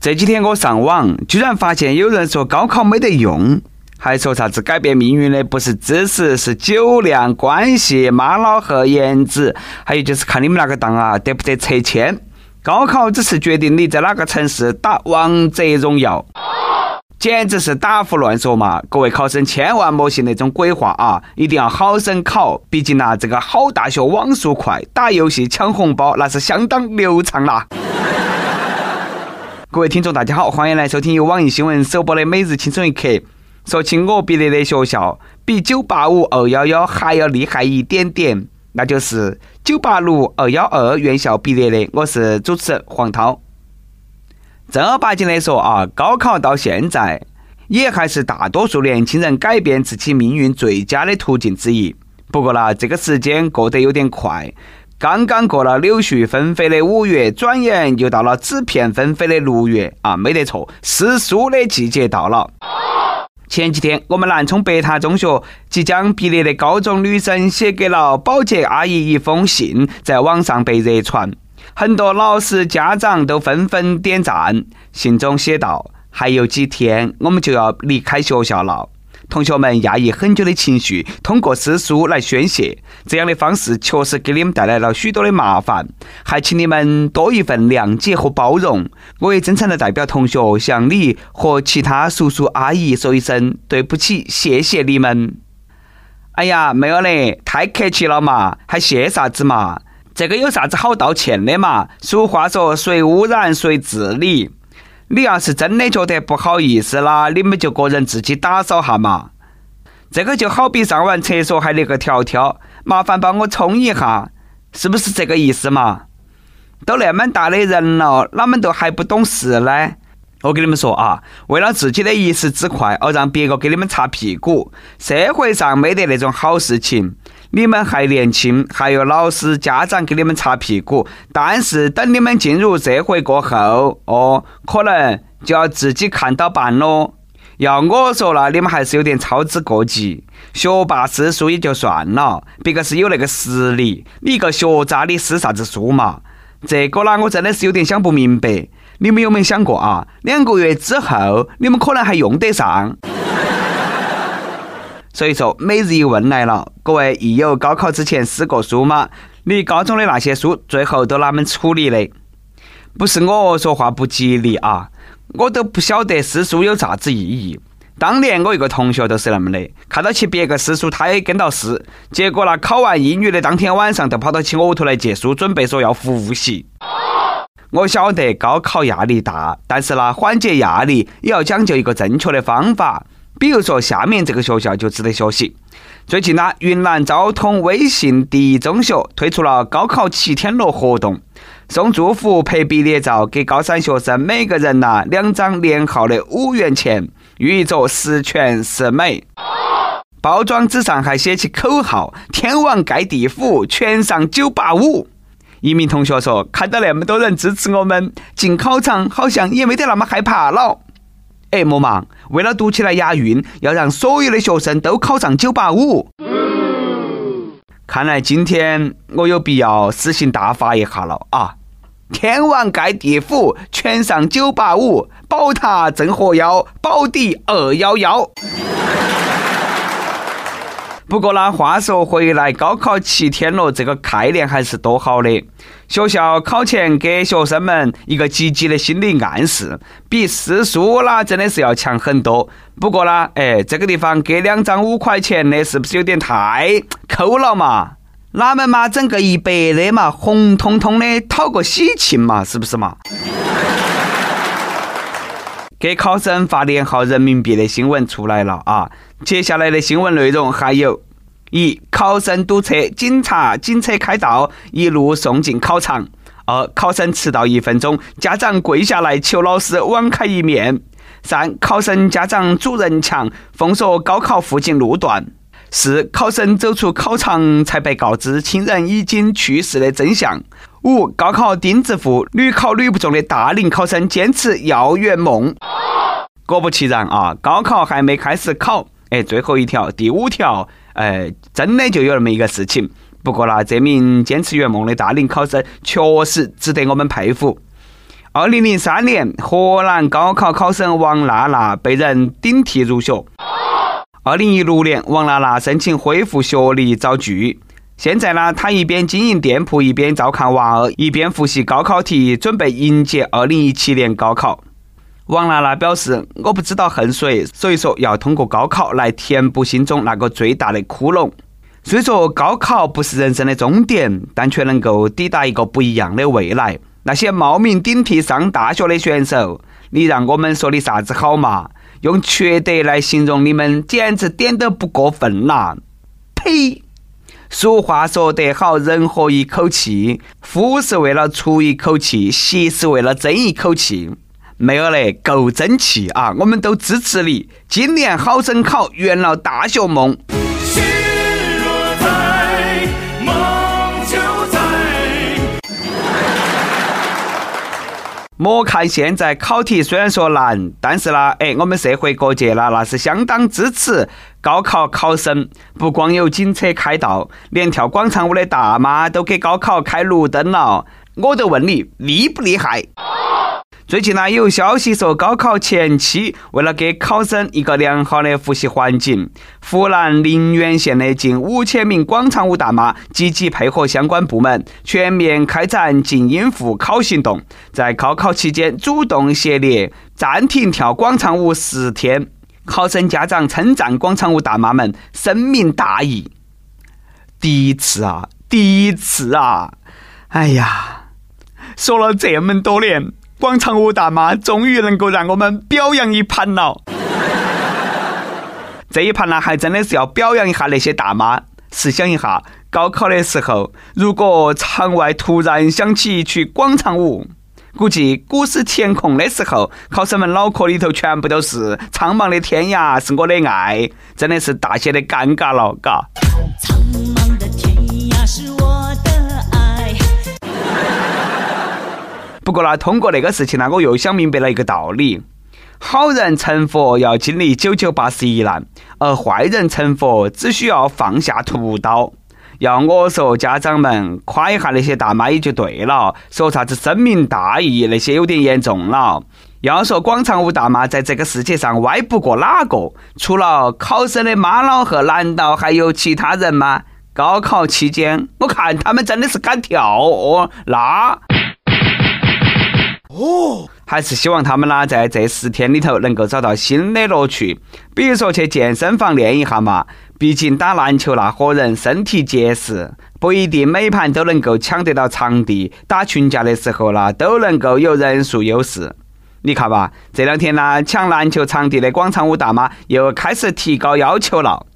这几天我上网，居然发现有人说高考没得用，还说啥子改变命运的不是知识，是酒量、关系、妈老汉、颜值，还有就是看你们那个档啊得不得拆迁。高考只是决定你在哪个城市打王者荣耀，简直是打胡乱说嘛！各位考生千万莫信那种鬼话啊，一定要好生考，毕竟呐，这个好大学网速快，打游戏抢红包那是相当流畅啦。各位听众，大家好，欢迎来收听由网易新闻首播的《每日轻松一刻》。说起我毕业的学校，比九八五、二幺幺还要厉害一点点，那就是九八六、二幺二院校毕业的。我是主持人黄涛。正儿八经的说啊，高考到现在也还是大多数年轻人改变自己命运最佳的途径之一。不过呢，这个时间过得有点快。刚刚过了柳絮纷飞的五月，转眼又到了纸片纷飞的六月啊，没得错，诗书的季节到了。前几天，我们南充北塔中学即将毕业的高中女生写给了保洁阿姨一封信，在网上被热传，很多老师家长都纷纷点赞。信中写道：“还有几天，我们就要离开学校了。”同学们压抑很久的情绪，通过诗书来宣泄。这样的方式确实给你们带来了许多的麻烦，还请你们多一份谅解和包容。我也真诚的代表同学向你和其他叔叔阿姨说一声对不起，谢谢你们。哎呀，没有嘞，太客气了嘛，还谢啥子嘛？这个有啥子好道歉的嘛？俗话说，谁污染谁治理。你要是真的觉得不好意思啦，你们就个人自己打扫哈嘛。这个就好比上完厕所还那个条条，麻烦帮我冲一下，是不是这个意思嘛？都那么大的人了，哪们都还不懂事呢？我跟你们说啊，为了自己的一时之快而让别个给你们擦屁股，社会上没得那种好事情。你们还年轻，还有老师、家长给你们擦屁股，但是等你们进入社会过后，哦，可能就要自己看到办喽。要我说了，你们还是有点操之过急。学霸诗书也就算了，别个是有那个实力，你一个学渣，你诗啥子书嘛？这个呢，我真的是有点想不明白。你们有没有想过啊？两个月之后，你们可能还用得上。所以说，每日一问来了，各位亦有高考之前撕过书吗？你高中的那些书最后都哪们处理的？不是我说话不吉利啊，我都不晓得撕书有啥子意义。当年我一个同学都是那么的，看到起别个撕书，他也跟到撕，结果呢，考完英语的当天晚上，都跑到起我屋头来借书，准备说要复习。我晓得高考压力大，但是呢，缓解压力也要讲究一个正确的方法。比如说，下面这个学校就值得学习。最近呢，云南昭通威信第一中学推出了高考七天乐活动，送祝福、拍毕业照，给高三学生每个人拿两张连号的五元钱，寓意着十全十美。包装纸上还写起口号：“天王盖地虎，全上九八五。”一名同学说：“看到那么多人支持我们，进考场好像也没得那么害怕了。”哎，莫忙，为了读起来押韵，要让所有的学生都考上九八五。看来今天我有必要死刑大发一下了啊！天王盖地虎，全上九八五，宝塔镇河妖，宝底二幺幺。不过呢，话说回来，高考七天了，这个概念还是多好的。学校考前给学生们一个积极的心理暗示，比诗书啦真的是要强很多。不过呢，哎，这个地方给两张五块钱的，是不是有点太抠了嘛？哪们嘛整个一百的嘛，红彤彤的讨个喜庆嘛，是不是嘛？给考生发连号人民币的新闻出来了啊！接下来的新闻内容还有：一、考生堵车，警察警车开道，一路送进考场；二、考生迟到一分钟，家长跪下来求老师网开一面；三、考生家长主人墙，封锁高考附近路段；四、考生走出考场才被告知亲人已经去世的真相。五、高考钉子户，屡考屡不中的大龄考生坚持要圆梦。果不其然啊，高考还没开始考，哎，最后一条，第五条，哎，真的就有那么一个事情。不过呢，这名坚持圆梦的大龄考生确实值得我们佩服。二零零三年，河南高考考生王娜娜被人顶替入学。二零一六年，王娜娜申请恢复学历遭拒。现在呢，他一边经营店铺，一边照看娃儿，一边复习高考题，准备迎接二零一七年高考。王娜娜表示：“我不知道恨谁，所以说要通过高考来填补心中那个最大的窟窿。虽说高考不是人生的终点，但却能够抵达一个不一样的未来。”那些冒名顶替上大学的选手，你让我们说你啥子好嘛？用缺德来形容你们，简直点都不过分啦！呸！俗话说得好，人活一口气，夫是为了出一口气，媳是为了争一口气。没有嘞，够争气啊！我们都支持你，今年好生考，圆了大学梦。莫看现在考题虽然说难，但是呢，哎，我们社会各界呢，那是相当支持高考考生。不光有警车开道，连跳广场舞的大妈都给高考开绿灯了。我就问你，厉不厉害？最近呢，有消息说，高考前期为了给考生一个良好的复习环境，湖南宁远县的近五千名广场舞大妈积极配合相关部门，全面开展静音复考行动，在高考期间主动协力暂停跳广场舞十天。考生家长称赞广场舞大妈们深明大义。第一次啊，第一次啊！哎呀，说了这么多年。广场舞大妈终于能够让我们表扬一盘了。这一盘呢，还真的是要表扬一下那些大妈。试想一下，高考的时候，如果场外突然响起一曲广场舞，估计古诗填空的时候，考生们脑壳里头全部都是“苍茫的天涯是我的爱”，真的是大写的尴尬了，嘎。苍茫的天涯是我的。不过呢，通过那个事情呢，我又想明白了一个道理：好人成佛要经历九九八十一难，而坏人成佛只需要放下屠刀。要我说，家长们夸一下那些大妈也就对了，说啥子深明大义那些有点严重了。要说广场舞大妈在这个世界上歪不过哪个？除了考生的妈老汉，难道还有其他人吗？高考期间，我看他们真的是敢跳哦，那。哦，还是希望他们呢，在这十天里头能够找到新的乐趣，比如说去健身房练一下嘛。毕竟打篮球那伙人身体结实，不一定每盘都能够抢得到场地。打群架的时候呢，都能够有人数优势。你看吧，这两天呢，抢篮球场地的广场舞大妈又开始提高要求了。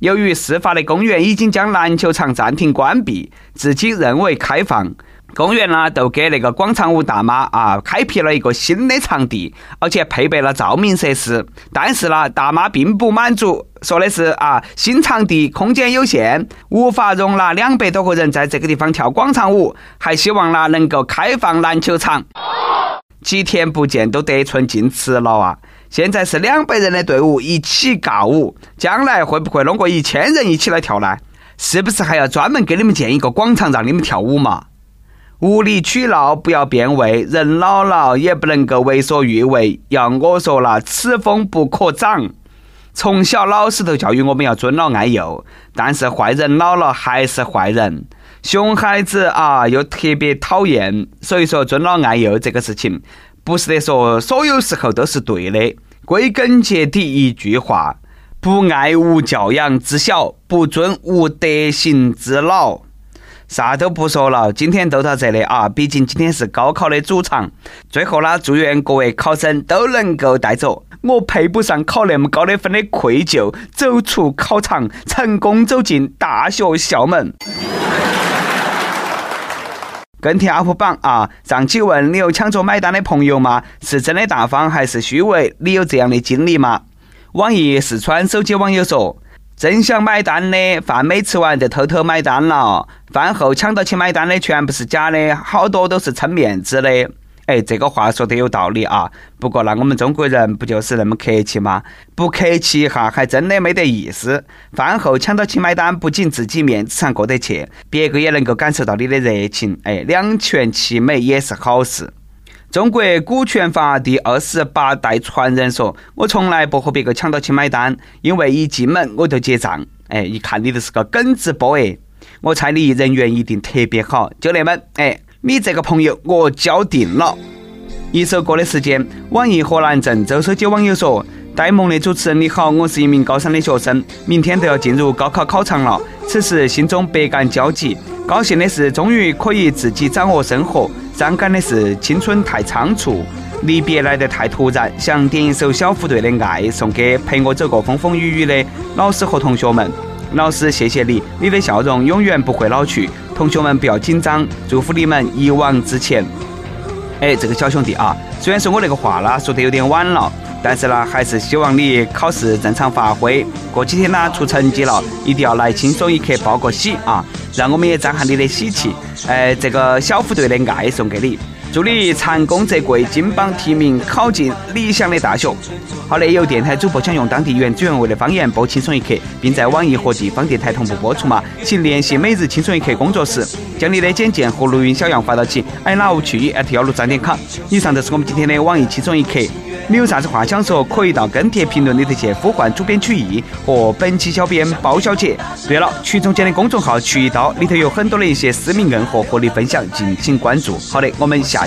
由于事发的公园已经将篮球场暂停关闭，自己认为开放。公园呢，都给那个广场舞大妈啊开辟了一个新的场地，而且配备了照明设施。但是呢，大妈并不满足，说的是啊，新场地空间有限，无法容纳两百多个人在这个地方跳广场舞，还希望呢能够开放篮球场。几天不见都得寸进尺了啊！现在是两百人的队伍一起尬舞，将来会不会弄个一千人一起来跳呢？是不是还要专门给你们建一个广场让你们跳舞嘛？无理取闹，不要变味。人老了也不能够为所欲为。要我说了，此风不可长。从小老师都教育我们要尊老爱幼，但是坏人老了还是坏人，熊孩子啊又特别讨厌。所以说，尊老爱幼这个事情，不是得说所有时候都是对的。归根结底一句话：不爱无教养之小，不尊无德行之老。啥都不说了，今天都到这里啊！毕竟今天是高考的主场。最后呢，祝愿各位考生都能够带走我配不上考那么高的分的愧疚，走出考场，成功走进大学校门。跟帖 UP 榜啊！上期问你有抢着买单的朋友吗？是真的大方还是虚伪？你有这样的经历吗？网易四川手机网友说。真想买单的，饭没吃完就偷偷买单了。饭后抢到去买单的全部是假的，好多都是撑面子的。哎，这个话说得有道理啊。不过那我们中国人不就是那么客气吗？不客气一下还真的没得意思。饭后抢到去买单，不仅自己面子上过得去，别个也能够感受到你的热情。哎，两全其美也是好事。中国股权法第二十八代传人说：“我从来不和别个抢到去买单，因为一进门我就结账。”哎，一看你就是个耿直 boy，我猜你人缘一定特别好。就那么，哎，你这个朋友我交定了。一首歌的时间，网易河南郑州手机网友说：“呆萌的主持人你好，我是一名高三的学生，明天都要进入高考考场了，此时心中百感交集。高兴的是，终于可以自己掌握生活。”伤感的是青春太仓促，离别来得太突然。想点一首小虎队的《爱》，送给陪我走过风风雨雨的老师和同学们。老师，谢谢你，你的笑容永远不会老去。同学们不要紧张，祝福你们一往直前。哎，这个小兄弟啊，虽然说我那个话啦说得有点晚了。但是呢，还是希望你考试正常发挥。过几天呢，出成绩了，一定要来轻松一刻报个喜啊！让我们也沾下你的喜气。哎，这个小虎队的爱送给你。祝你蟾宫则贵，金榜题名，考进理想的大学。好的，有电台主播想用当地原汁原味的方言播《轻松一刻》，并在网易和地方电台同步播出吗？请联系每日轻松一刻工作室，将你的简介和录音小样发到其 i love 去 at 幺六三点 com。以上就是我们今天的网易轻松一刻。你有啥子话想说，可以到跟帖评论里头去呼唤主编曲艺和本期小编包小姐。对了，曲总监的公众号曲一刀里头有很多的一些私密硬货和你分享，敬请关注。好的，我们下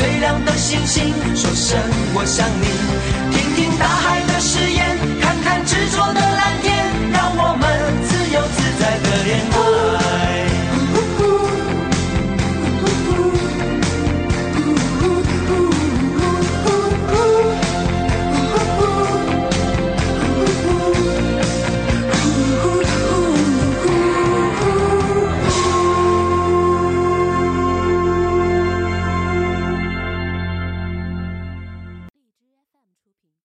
最亮的星星，说声我想你。听听大海。